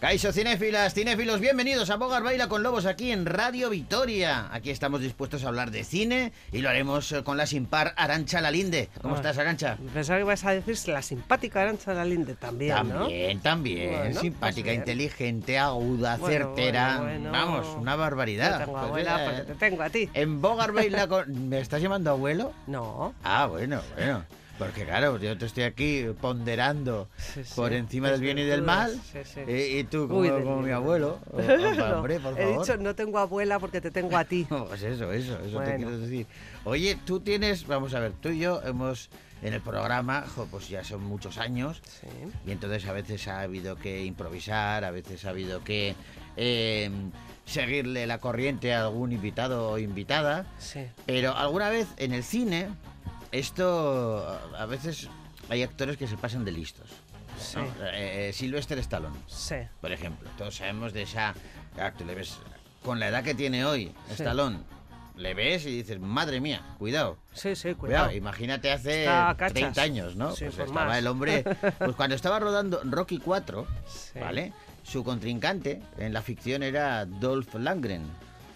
Caixo cinéfilas, cinéfilos, bienvenidos a Bogar Baila con Lobos aquí en Radio Vitoria. Aquí estamos dispuestos a hablar de cine y lo haremos eh, con la sin par Arancha Lalinde. ¿Cómo Ah. estás, Arancha? Pensaba que ibas a decir la simpática Arancha Lalinde también, ¿no? También, también. Bueno, Simpática, pues inteligente, aguda, Bueno, certera. bueno, bueno. Vamos, una barbaridad. Tengo Pues, abuela eh, porque te tengo a ti. En Bogar Baila con... ¿Me estás llamando abuelo? No. Ah, bueno, bueno. Porque claro, yo te estoy aquí ponderando Sí, sí. por encima del bien y del mal. sí, sí. Y, y tú, como, Uy, mi abuelo. Oh, No, hombre, por He dicho no tengo abuela porque te tengo a ti. Pues eso, eso, eso te quiero decir. Oye, tú tienes, vamos a ver, tú y yo hemos en el programa, jo, pues ya son muchos años, y entonces a veces ha habido que improvisar, a veces ha habido que eh, seguirle la corriente a algún invitado o invitada, pero alguna vez en el cine, esto a veces hay actores que se pasan de listos. Sí. ¿no? Eh, eh, Sylvester Stallone, Sí. por ejemplo. Todos sabemos de esa. tú le ves con la edad que tiene hoy, Sí. Stallone. Le ves y dices, madre mía, cuidado. Sí, sí, Cuidado, cuidado. imagínate hace Está a cachas. 30 años, ¿no? Sí, pues estaba más. el hombre. Pues cuando estaba rodando Rocky 4, Sí. ¿vale? Su contrincante en la ficción era Dolph Lundgren.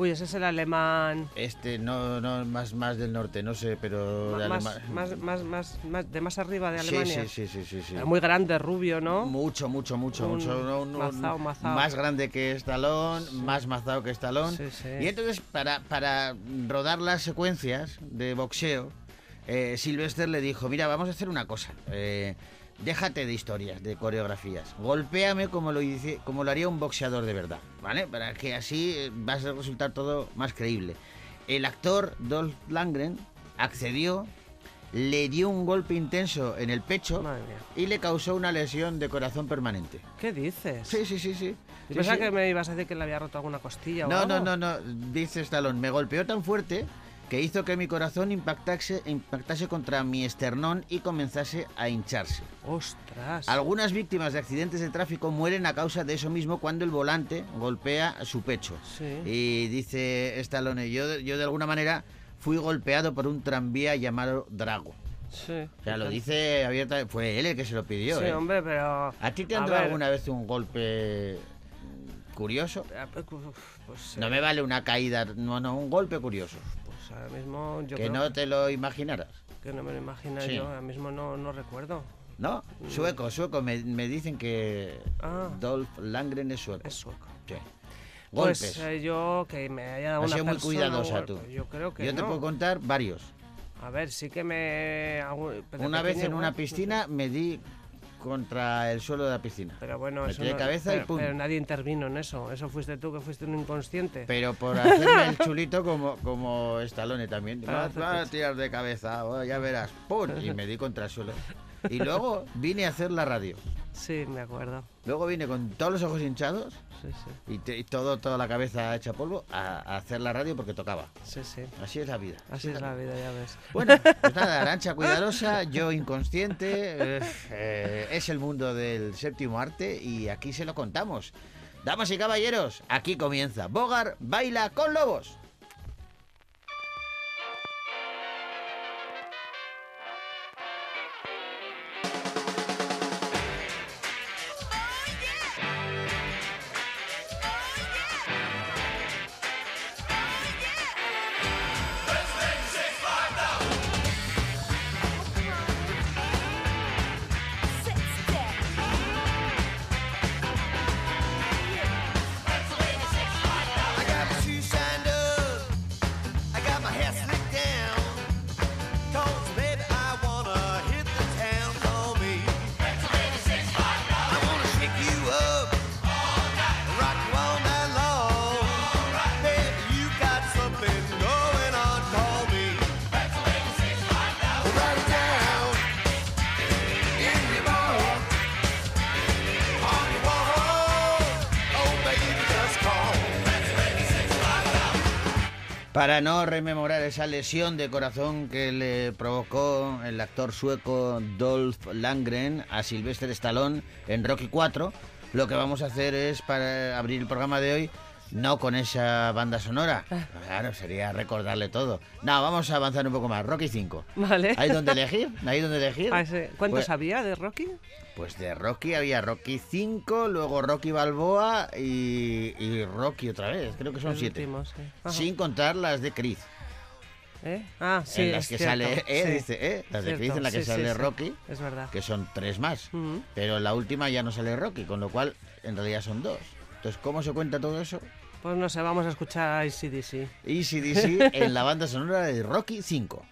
Uy, ese es el alemán. Este, no, no, más, más del norte, no sé, pero. de Más, Alema- más, más, más, más- de más arriba de Sí, Alemania. Sí, sí, sí, sí, sí. Era Muy grande, rubio, ¿no? Mucho, mucho, mucho, Un mucho. no, no, mazao, mazao. Más grande que Stallone, más mazado que. Sí, sí. Y entonces, para, para rodar las secuencias de boxeo, eh, Sylvester le dijo, mira, vamos a hacer una cosa. eh, déjate de historias, de coreografías. Golpéame como lo, hice, como lo haría un boxeador de verdad, ¿vale? Para que así eh, va a resultar todo más creíble. El actor Dolph Lundgren accedió, le dio un golpe intenso en el pecho y le causó una lesión de corazón permanente. ¿Qué dices? Sí, sí, sí, sí. Yo Sí, pensaba sí. que me ibas a decir que le había roto alguna costilla o No, no, algo. no, no, dice Stallone, me golpeó tan fuerte que hizo que mi corazón impactase, impactase contra mi esternón y comenzase a hincharse. Ostras. Algunas víctimas de accidentes de tráfico mueren a causa de eso mismo cuando el volante golpea su pecho. Sí. Y dice Stallone, yo, yo de alguna manera fui golpeado por un tranvía llamado Drago. Sí. O sea, lo dice abiertamente, fue él el que se lo pidió. Sí, ¿eh? hombre, pero... ¿A ti te han dado ver, alguna vez un golpe curioso? eh, uf, Pues, No eh, me vale una caída, no, no, un golpe curioso. Pues ahora mismo yo que creo no te lo imaginaras. que no me lo imagino Sí. yo. Ahora mismo no, no recuerdo. ¿No? Sueco, sueco. Me, me dicen que. Ah. Dolph Langren es sueco. Es sueco. Sí. Golpes. Pues eh, yo que me haya dado Has una sido muy persona cuidadosa tú. Yo creo que Yo te no. puedo contar varios. A ver, sí que me... hago- pero Una vez pequeño en una sé. piscina me di contra el suelo de la piscina. Pero bueno, Me eso tiré no- cabeza y pum. pero nadie intervino en eso. Eso fuiste tú que fuiste un inconsciente. Pero por hacerme el chulito como, como Stallone también. Vas, vas a tirar de cabeza, oh, ya verás. ¡Pum! Y me di contra el suelo. Y luego vine a hacer la radio. Sí, me acuerdo. Luego vine con todos los ojos hinchados Sí, sí. y, te- y todo, toda la cabeza hecha polvo a, a hacer la radio porque tocaba. Sí, sí. Así es la vida. Así es la vida, ya ves. Bueno, pues nada, Arancha cuidadosa, yo inconsciente, eh, eh, es el mundo del séptimo arte y aquí se lo contamos. Damas y caballeros, aquí comienza Bogar Baila con Lobos. Para no rememorar esa lesión de corazón que le provocó el actor sueco Dolph Lundgren a Sylvester Stallone en Rocky 4, lo que vamos a hacer es, para abrir el programa de hoy, No con esa banda sonora. Claro, sería recordarle todo. No, vamos a avanzar un poco más. Rocky 5. Vale. ¿Hay donde elegir? ¿Hay donde elegir? Ah, sí. ¿Cuántos Pues- había de Rocky? Pues de Rocky había Rocky 5, luego Rocky Balboa y, y Rocky otra vez. Creo que son El siete. último, sí. Ajá. Sin contar las de Chris. ¿Eh? Ah, sí. en las que cierto, sale, eh, sí. dice, eh, las de Chris en la que sale. Rocky, Es verdad. que son tres más. Pero en la última ya no sale Rocky, con lo cual en realidad son dos. Entonces, ¿cómo se cuenta todo eso? Pues no sé, vamos a escuchar ACDC. ECDC en la banda sonora de Rocky 5.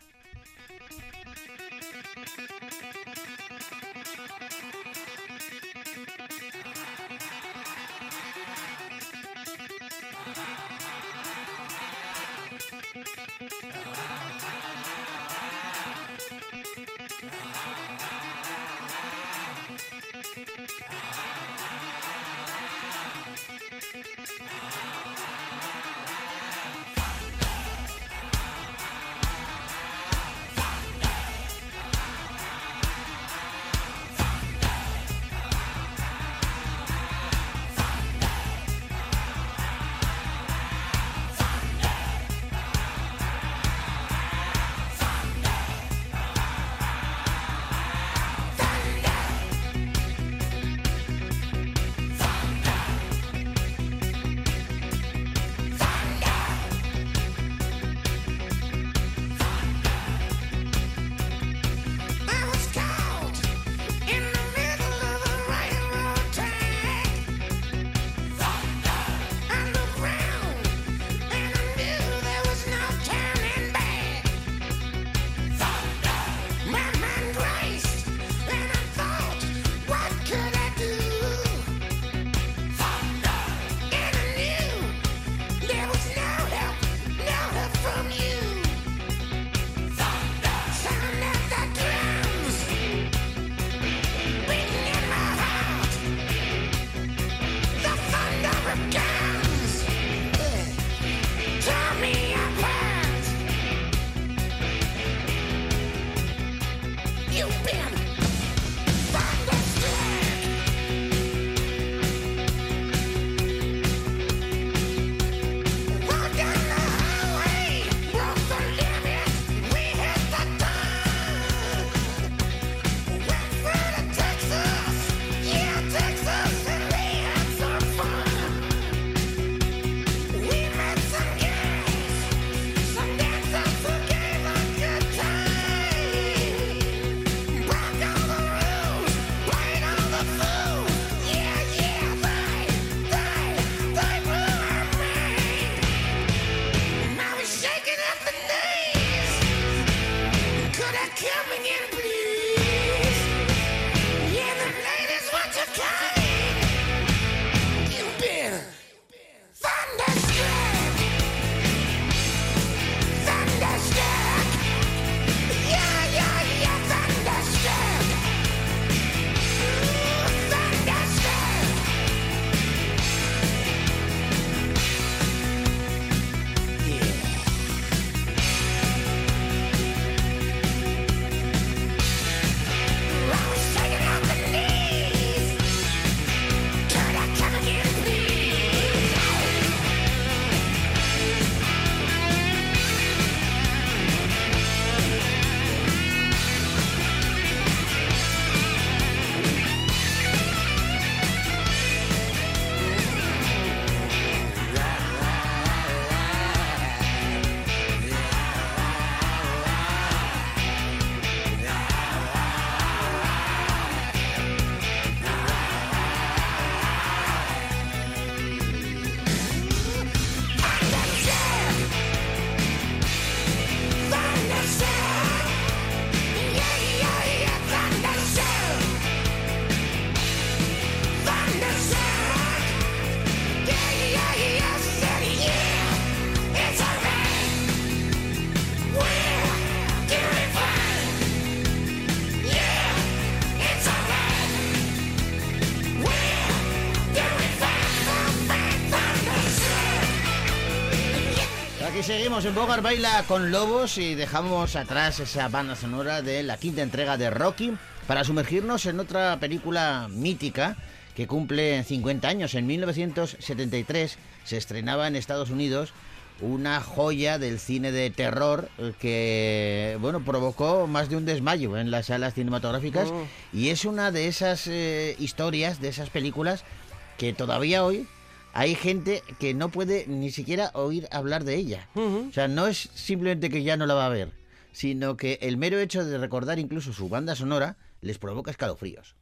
Seguimos en Bogar Baila con Lobos y dejamos atrás esa banda sonora de la quinta entrega de Rocky para sumergirnos en otra película mítica que cumple 50 años. En 1973 se estrenaba en Estados Unidos una joya del cine de terror que bueno provocó más de un desmayo en las salas cinematográficas Oh. y es una de esas eh, historias de esas películas que todavía hoy hay gente que no puede ni siquiera oír hablar de ella. O sea no es simplemente que ya no la va a ver sino que el mero hecho de recordar incluso su banda sonora les provoca escalofríos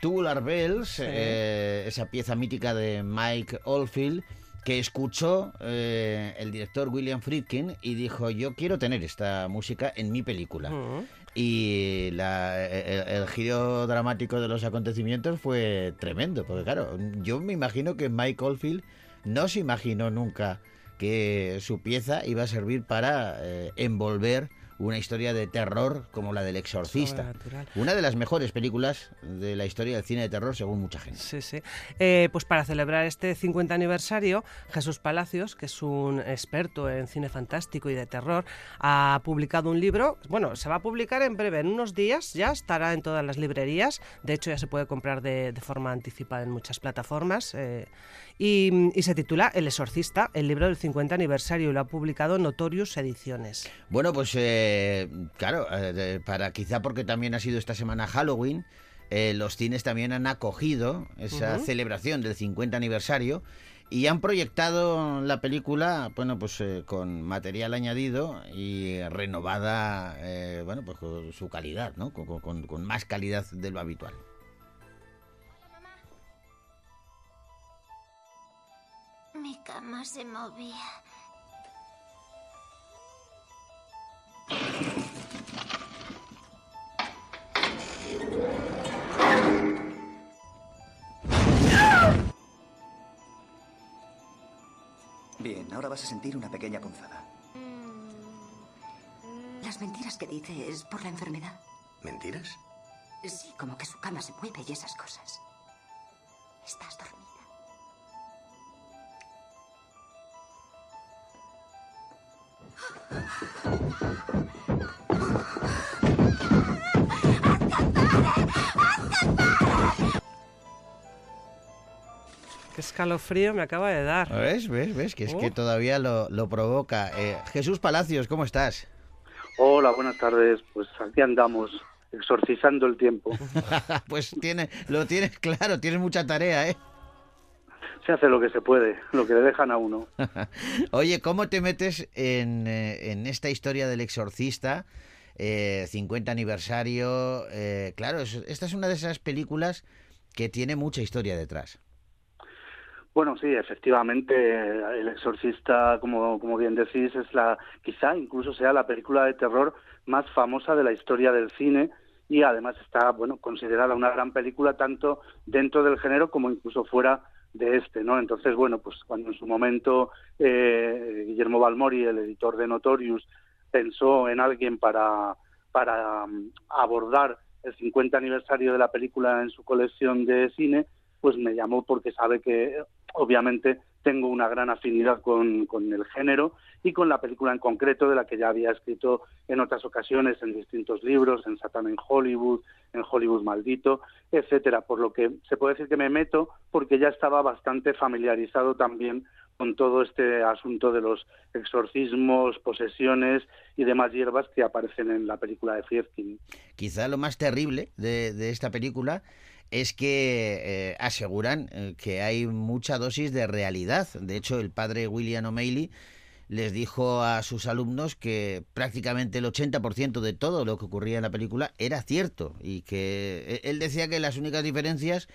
Tubular Bells, eh, esa pieza mítica de Mike Oldfield, que escuchó eh, el director William Friedkin y dijo, yo quiero tener esta música en mi película. Ujú. Y la- el, el giro dramático de los acontecimientos fue tremendo, porque claro, yo me imagino que Mike Oldfield no se imaginó nunca que su pieza iba a servir para eh, envolver una historia de terror como la del exorcista. Una de las mejores películas de la historia del cine de terror, según mucha gente. Sí, sí. Eh, pues para celebrar este 50 aniversario, Jesús Palacios, que es un experto en cine fantástico y de terror, ha publicado un libro. Bueno, se va a publicar en breve, en unos días ya estará en todas las librerías. De hecho, ya se puede comprar de, de forma anticipada en muchas plataformas. eh, y, y se titula El Exorcista, el libro del 50 aniversario, y lo ha publicado Notorious Ediciones. Bueno, pues eh, claro, eh, para quizá porque también ha sido esta semana Halloween, eh, los cines también han acogido esa celebración del 50 aniversario y han proyectado la película, bueno, pues eh, con material añadido y renovada, eh, bueno, pues con su calidad, ¿no? Con, con- con más calidad de lo habitual. Mi cama se movía. Bien, ahora vas a sentir una pequeña punzada. Las mentiras que dice es por la enfermedad. ¿Mentiras? Sí, como que su cama se mueve y esas cosas. Estás dormida. Qué escalofrío me acaba de dar. ¿Ves? ¿Ves? ¿Ves? Que es que Oh. todavía lo, lo provoca. Eh, Jesús Palacios, ¿cómo estás? Hola, buenas tardes. Pues aquí andamos, exorcizando el tiempo. pues tiene, lo tienes claro, tienes mucha tarea, ¿eh? Se hace lo que se puede, lo que le dejan a uno. Oye, ¿cómo te metes en, eh, en esta historia del exorcista? Eh, 50 aniversario. eh, claro, es- esta es una de esas películas que tiene mucha historia detrás. Bueno, sí, efectivamente, El Exorcista, como, como bien decís, es la, quizá incluso sea la película de terror más famosa de la historia del cine y además está, bueno, considerada una gran película tanto dentro del género como incluso fuera de este, ¿no? Entonces, bueno, pues cuando en su momento eh, Guillermo Balmori, el editor de Notorious, pensó en alguien para, para mm, abordar el 50 aniversario de la película en su colección de cine, pues me llamó porque sabe que obviamente tengo una gran afinidad con, con el género y con la película en concreto de la que ya había escrito en otras ocasiones en distintos libros, en Satán en Hollywood, en Hollywood Maldito, etcétera, por lo que se puede decir que me meto porque ya estaba bastante familiarizado también con todo este asunto de los exorcismos, posesiones y demás hierbas que aparecen en la película de Friedkin. Quizá lo más terrible de, de esta película es que eh, aseguran eh, que hay mucha dosis de realidad. De hecho, el padre William O'Malley les dijo a sus alumnos que prácticamente el 80% de todo lo que ocurría en la película era cierto y que eh, él decía que las únicas diferencias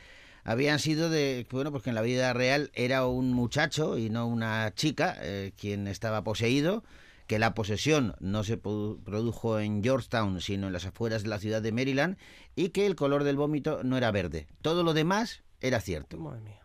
habían sido de bueno pues que en la vida real era un muchacho y no una chica quien estaba poseído que la posesión no se produ- produjo en Georgetown sino en las afueras de la ciudad de Maryland y que el color del vómito no era verde todo lo demás era cierto Madre mía.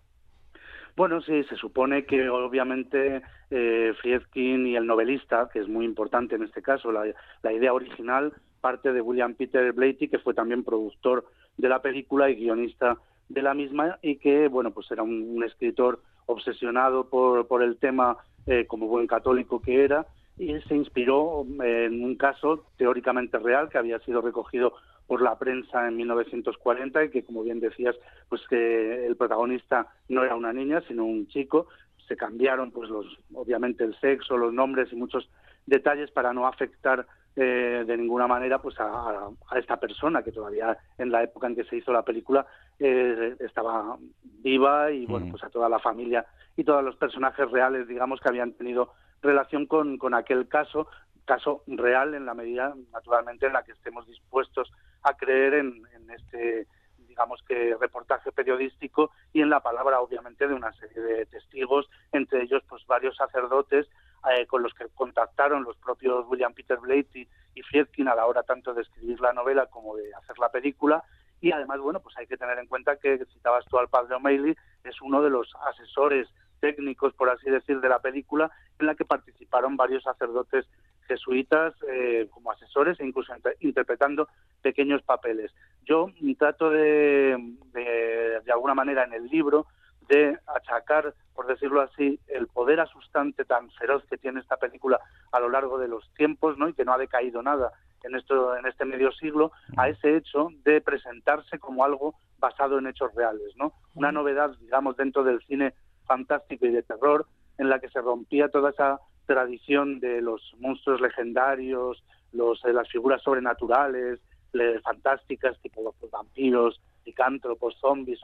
Bueno, sí, se supone que obviamente eh, Friedkin y el novelista, que es muy importante en este caso, la, la idea original parte de William Peter Blatty, que fue también productor de la película y guionista de la misma, y que, bueno, pues era un, un escritor obsesionado por, por el tema eh, como buen católico que era, y se inspiró eh, en un caso teóricamente real que había sido recogido por la prensa en 1940 y que, como bien decías, pues que el protagonista no era una niña, sino un chico. Se cambiaron, pues, los, obviamente, el sexo, los nombres y muchos detalles para no afectar eh, de ninguna manera pues a, esta persona que todavía en la época en que se hizo la película eh, estaba viva y bueno pues a toda la familia y todos los personajes reales digamos que habían tenido relación con, con aquel caso caso real en la medida naturalmente en la que estemos dispuestos a creer en, este digamos que reportaje periodístico y en la palabra obviamente de una serie de testigos entre ellos pues varios sacerdotes eh, con los que contactaron los propios William Peter Blatty y Friedkin a la hora tanto de escribir la novela como de hacer la película. Y además bueno pues hay que tener en cuenta que citabas tú al padre O'Malley es uno de los asesores técnicos por así decir de la película en la que participaron varios sacerdotes jesuitas eh, como asesores e incluso inter- interpretando pequeños papeles yo trato de, de de alguna manera en el libro de achacar, por decirlo así, el poder asustante tan feroz que tiene esta película a lo largo de los tiempos, ¿no? Y que no ha decaído nada en esto en este medio siglo a ese hecho de presentarse como algo basado en hechos reales, ¿no? Una novedad, digamos, dentro del cine fantástico y de terror en la que se rompía toda esa tradición de los monstruos legendarios, los eh, las figuras sobrenaturales, le- fantásticas, tipo los vampiros, licántropos, zombies,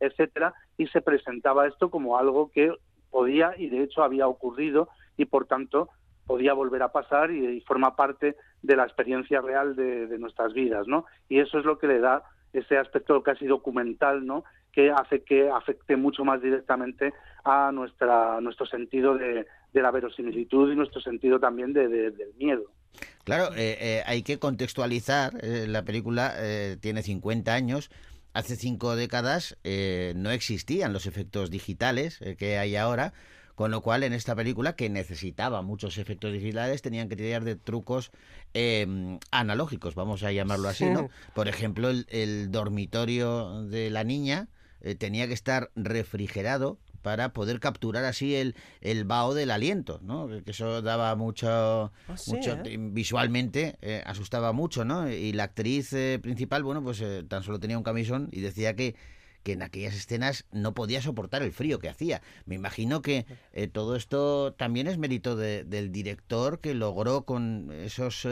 etcétera, y se presentaba esto como algo que podía y de hecho había ocurrido y por tanto podía volver a pasar y, y forma parte de la experiencia real de, de nuestras vidas, ¿no? Y eso es lo que le da ese aspecto casi documental, ¿no? Que hace que afecte mucho más directamente a nuestra nuestro sentido de, de la verosimilitud y nuestro sentido también de- de- del miedo. Claro, eh, eh, hay que contextualizar. eh, la película eh, tiene 50 años. Hace cinco décadas eh, no existían los efectos digitales eh, que hay ahora, con lo cual en esta película, que necesitaba muchos efectos digitales, tenían que tirar de trucos eh, analógicos, vamos a llamarlo así, Sí. ¿no? Por ejemplo, el, el dormitorio de la niña eh, tenía que estar refrigerado para poder capturar así el, el vaho del aliento, ¿no? Que eso daba mucho, sí, mucho ¿eh? visualmente eh, asustaba mucho, ¿no? Y la actriz eh, principal, bueno, pues eh, tan solo tenía un camisón y decía que que en aquellas escenas no podía soportar el frío que hacía. Me imagino que todo esto también es mérito de- del director que logró con esos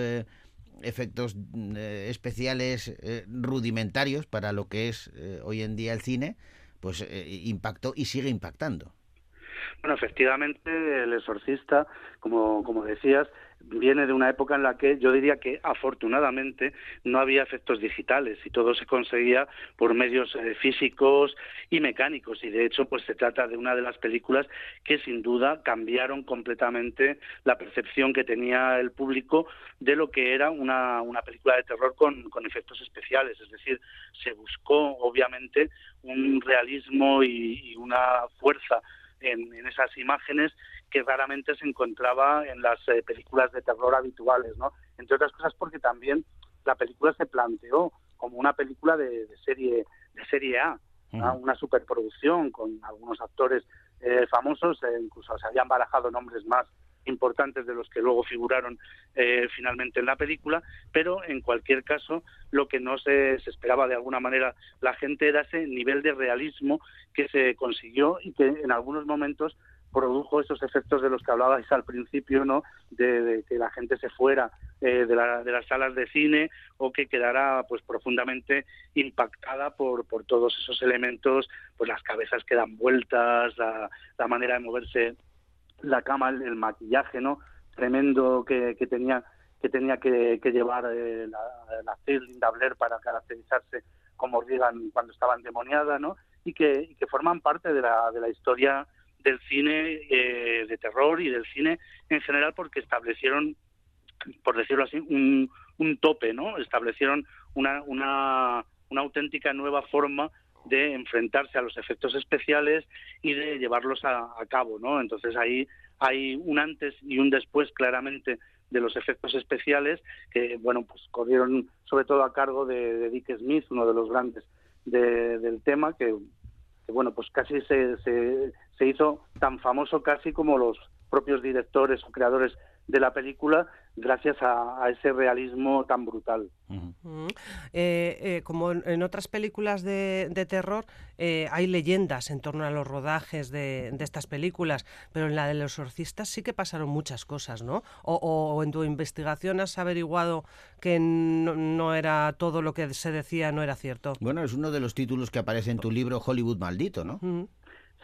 efectos especiales eh, rudimentarios para lo que es hoy en día el cine, pues eh, impactó y sigue impactando. Bueno, efectivamente, El Exorcista, como, como decías, viene de una época en la que yo diría que afortunadamente no había efectos digitales y todo se conseguía por medios eh, físicos y mecánicos. Y de hecho pues se trata de una de las películas que sin duda cambiaron completamente la percepción que tenía el público de lo que era una, una película de terror con, con efectos especiales, es decir, se buscó obviamente un realismo y, y una fuerza en, en esas imágenes que raramente se encontraba en las eh, películas de terror habituales, ¿no? Entre otras cosas porque también la película se planteó como una película de, de serie de serie A, una superproducción con algunos actores eh, famosos, eh, incluso se habían barajado nombres más importantes de los que luego figuraron eh, finalmente en la película, pero en cualquier caso lo que no se, se esperaba de alguna manera la gente era ese nivel de realismo que se consiguió y que en algunos momentos produjo esos efectos de los que hablabais al principio, ¿no? De, de que la gente se fuera eh, de, la- de las salas de cine o que quedara pues profundamente impactada por, por todos esos elementos, pues las cabezas que dan vueltas, la, manera de moverse la cama, el, maquillaje, ¿no? Tremendo que, que tenía que tenía que, que llevar eh, la, la actriz Linda Blair para caracterizarse como Regan cuando estaba endemoniada, ¿no? Y que, y que forman parte de la, de la historia del cine eh, de terror y del cine en general porque establecieron, por decirlo así, un, tope, ¿no? Establecieron una, una, una auténtica nueva forma de enfrentarse a los efectos especiales y de llevarlos a, a cabo, ¿no? Entonces ahí hay un antes y un después claramente de los efectos especiales que, bueno, pues corrieron sobre todo a cargo de, Dick Smith, uno de los grandes de- del tema, que, que, bueno, pues casi se, se, se hizo tan famoso casi como los propios directores o creadores de la película gracias a, a ese realismo tan brutal. Mm. Eh, eh, como en, en otras películas de, de terror, eh, hay leyendas en torno a los rodajes de, de estas películas, pero en la de los exorcistas sí que pasaron muchas cosas, ¿no? O, o- o en tu investigación has averiguado que no, no era todo lo que se decía, no era cierto. Bueno, es uno de los títulos que aparece en tu libro Hollywood Maldito, ¿no? Mm.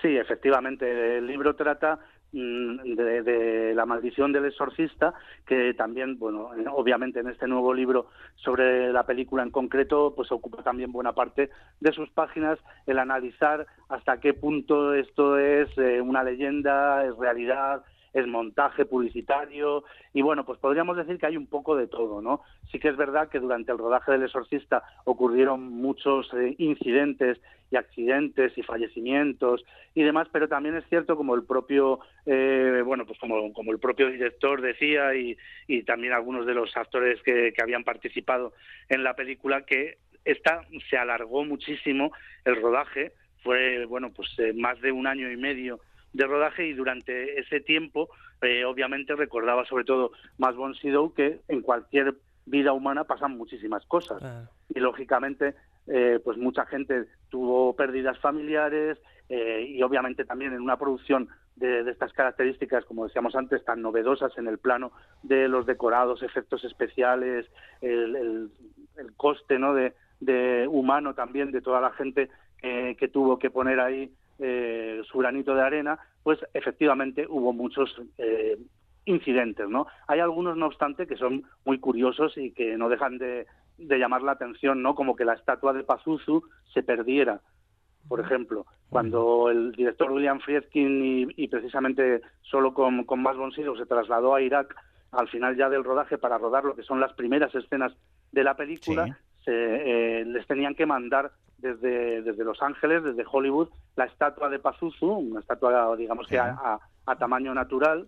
Sí, efectivamente. El libro trata mm, de, de la maldición del exorcista, que también, bueno, obviamente en este nuevo libro sobre la película en concreto, pues ocupa también buena parte de sus páginas el analizar hasta qué punto esto es eh, una leyenda, es realidad, es montaje publicitario y bueno, pues podríamos decir que hay un poco de todo, ¿no? Sí que es verdad que durante el rodaje del Exorcista ocurrieron muchos eh, incidentes y accidentes y fallecimientos y demás, pero también es cierto como el propio, eh, bueno, pues como, como el propio director decía y, y también algunos de los actores que, que habían participado en la película que esta se alargó muchísimo el rodaje, fue bueno pues eh, más de un año y medio de rodaje y durante ese tiempo eh, obviamente recordaba sobre todo más Bon Sido que en cualquier vida humana pasan muchísimas cosas. Y lógicamente eh, pues mucha gente tuvo pérdidas familiares eh, y obviamente también en una producción de, de estas características como decíamos antes tan novedosas en el plano de los decorados efectos especiales el, el- el coste no de, de humano también de toda la gente que tuvo que poner ahí eh, su granito de arena pues efectivamente hubo muchos eh, incidentes, ¿no? Hay algunos, no obstante, que son muy curiosos y que no dejan de, de llamar la atención, ¿no? Como que la estatua de Pazuzu se perdiera, por ejemplo, cuando el director William Friedkin y, y precisamente solo con, con von Sydow se trasladó a Irak al final ya del rodaje para rodar lo que son las primeras escenas de la película, Sí. se, eh, les tenían que mandar desde, desde Los Ángeles, desde Hollywood, la estatua de Pazuzu, una estatua, digamos que a, a- a tamaño natural,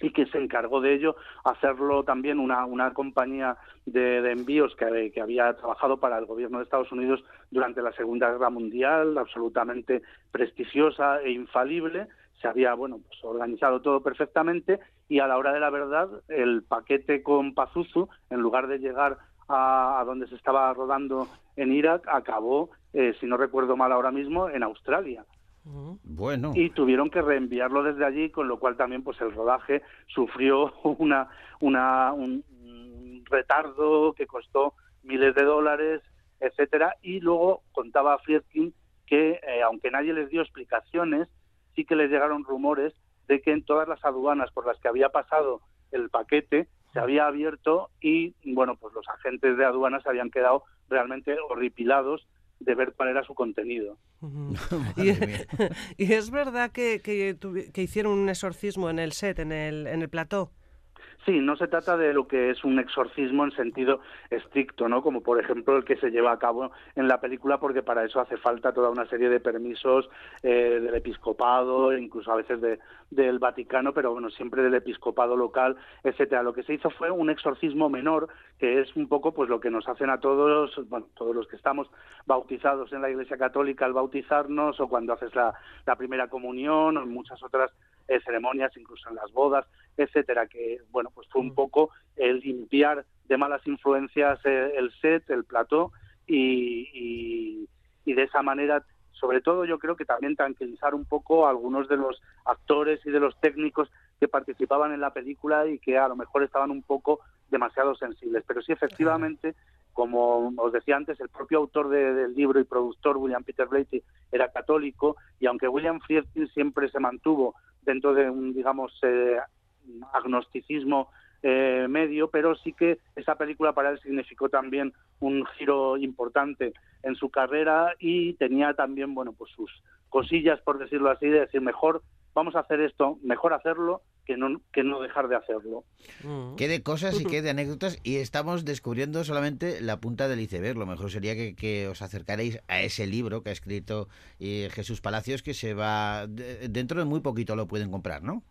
y que se encargó de ello hacerlo también una, una compañía de, de envíos que, que había trabajado para el gobierno de Estados Unidos durante la Segunda Guerra Mundial, absolutamente prestigiosa e infalible. Se había bueno pues, organizado todo perfectamente y a la hora de la verdad el paquete con Pazuzu, en lugar de llegar a, a donde se estaba rodando en Irak, acabó, eh, si no recuerdo mal ahora mismo, en Australia. Bueno, y tuvieron que reenviarlo desde allí, con lo cual también pues el rodaje sufrió una, una un, un retardo que costó miles de dólares, etcétera, y luego contaba Friedkin que eh, aunque nadie les dio explicaciones, sí que les llegaron rumores de que en todas las aduanas por las que había pasado el paquete se había abierto y bueno pues los agentes de aduanas se habían quedado realmente horripilados de ver cuál era su contenido. Y, es verdad que, que, tuvi- que hicieron un exorcismo en el set, en el, en el plató. Sí, no se trata de lo que es un exorcismo en sentido estricto, ¿no? Como por ejemplo el que se lleva a cabo en la película, porque para eso hace falta toda una serie de permisos eh, del episcopado, incluso a veces de, del Vaticano, pero bueno, siempre del episcopado local, etcétera. Lo que se hizo fue un exorcismo menor, que es un poco pues lo que nos hacen a todos, bueno, todos los que estamos bautizados en la Iglesia Católica al bautizarnos, o cuando haces la, primera comunión, o muchas otras eh, ceremonias, incluso en las bodas, etcétera, que bueno, pues fue un poco el limpiar de malas influencias eh, el set, el plató y, y, y de esa manera, sobre todo yo creo que también tranquilizar un poco a algunos de los actores y de los técnicos que participaban en la película y que a lo mejor estaban un poco demasiado sensibles. Pero sí, efectivamente, como os decía antes, el propio autor de- del libro y productor, William Peter Blatty, era católico y aunque William Friedkin siempre se mantuvo dentro de un, digamos, eh, agnosticismo eh, medio, pero sí que esa película para él significó también un giro importante en su carrera y tenía también, bueno, pues sus cosillas, por decirlo así, de decir, mejor vamos a hacer esto, mejor hacerlo que no, que no dejar de hacerlo. Mm. Qué de cosas y qué de anécdotas y estamos descubriendo solamente la punta del iceberg. Lo mejor sería que, que os acercaréis a ese libro que ha escrito eh, Jesús Palacios que se va de- dentro de muy poquito lo pueden comprar, ¿no?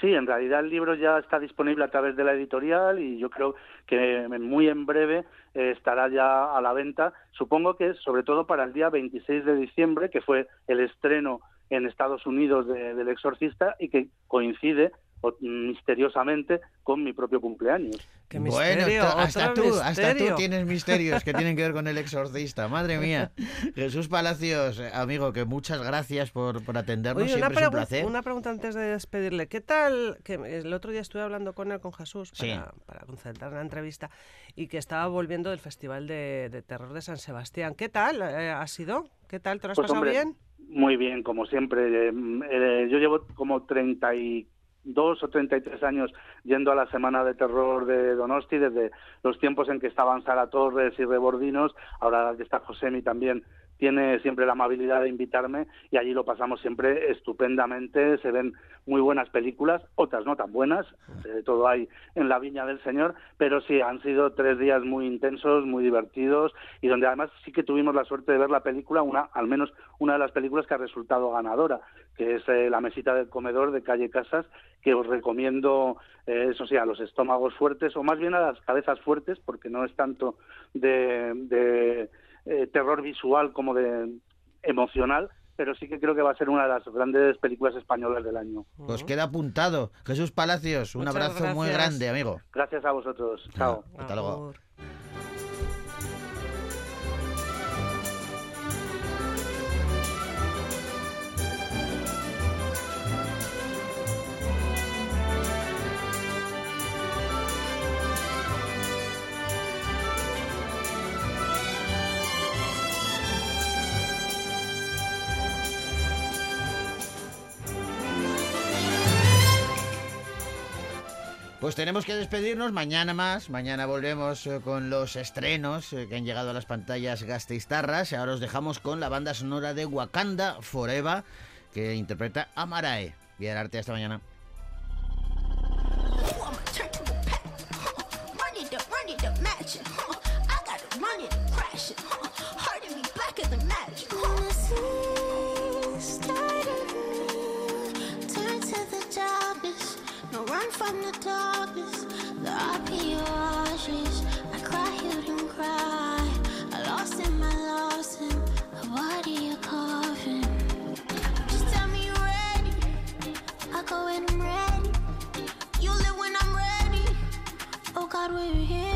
Sí, en realidad el libro ya está disponible a través de la editorial y yo creo que muy en breve eh, estará ya a la venta. Supongo que es sobre todo para el día 26 de diciembre, que fue el estreno en Estados Unidos de- del Exorcista y que coincide o- misteriosamente con mi propio cumpleaños. Qué bueno, misterio, to- hasta tú, hasta tú misterio. tienes misterios que tienen que ver con el exorcista. Madre mía. Jesús Palacios, eh, amigo, que muchas gracias por, por atendernos. Oye, una, Siempre es un placer. una pregunta antes de despedirle. ¿Qué tal? Que el otro día estuve hablando con él, con Jesús, Sí. para, para concertar la entrevista, y que estaba volviendo del Festival de, de Terror de San Sebastián. ¿Qué tal eh, ha sido? ¿Qué tal? ¿Te lo has Pues, pasado hombre, bien? Muy bien, como siempre. Eh, eh, yo llevo como 32 o 33 años yendo a la Semana de Terror de Donosti, desde los tiempos en que estaban Sara Torres y Rebordinos, ahora que está Josemi también tiene siempre la amabilidad de invitarme y allí lo pasamos siempre estupendamente, se ven muy buenas películas, otras no tan buenas, de todo hay en la viña del Señor, pero sí, han sido tres días muy intensos, muy divertidos y donde además sí que tuvimos la suerte de ver la película, una al menos una de las películas que ha resultado ganadora, que es eh, La mesita del comedor de Calle Casas, que os recomiendo, eh, eso sí, a los estómagos fuertes o más bien a las cabezas fuertes, porque no es tanto de, de eh, terror visual como de emocional, pero sí que creo que va a ser una de las grandes películas españolas del año. Pues queda apuntado. Jesús Palacios, un Muchas abrazo muy gracias. grande, amigo. Gracias a vosotros. Chao. Hasta luego. Pues tenemos que despedirnos mañana más. Mañana volvemos eh, con los estrenos eh, que han llegado a las pantallas Gasteiztarras. Ahora os dejamos con la banda sonora de Wakanda Forever que interpreta a Marae. Arte hasta mañana. We're here.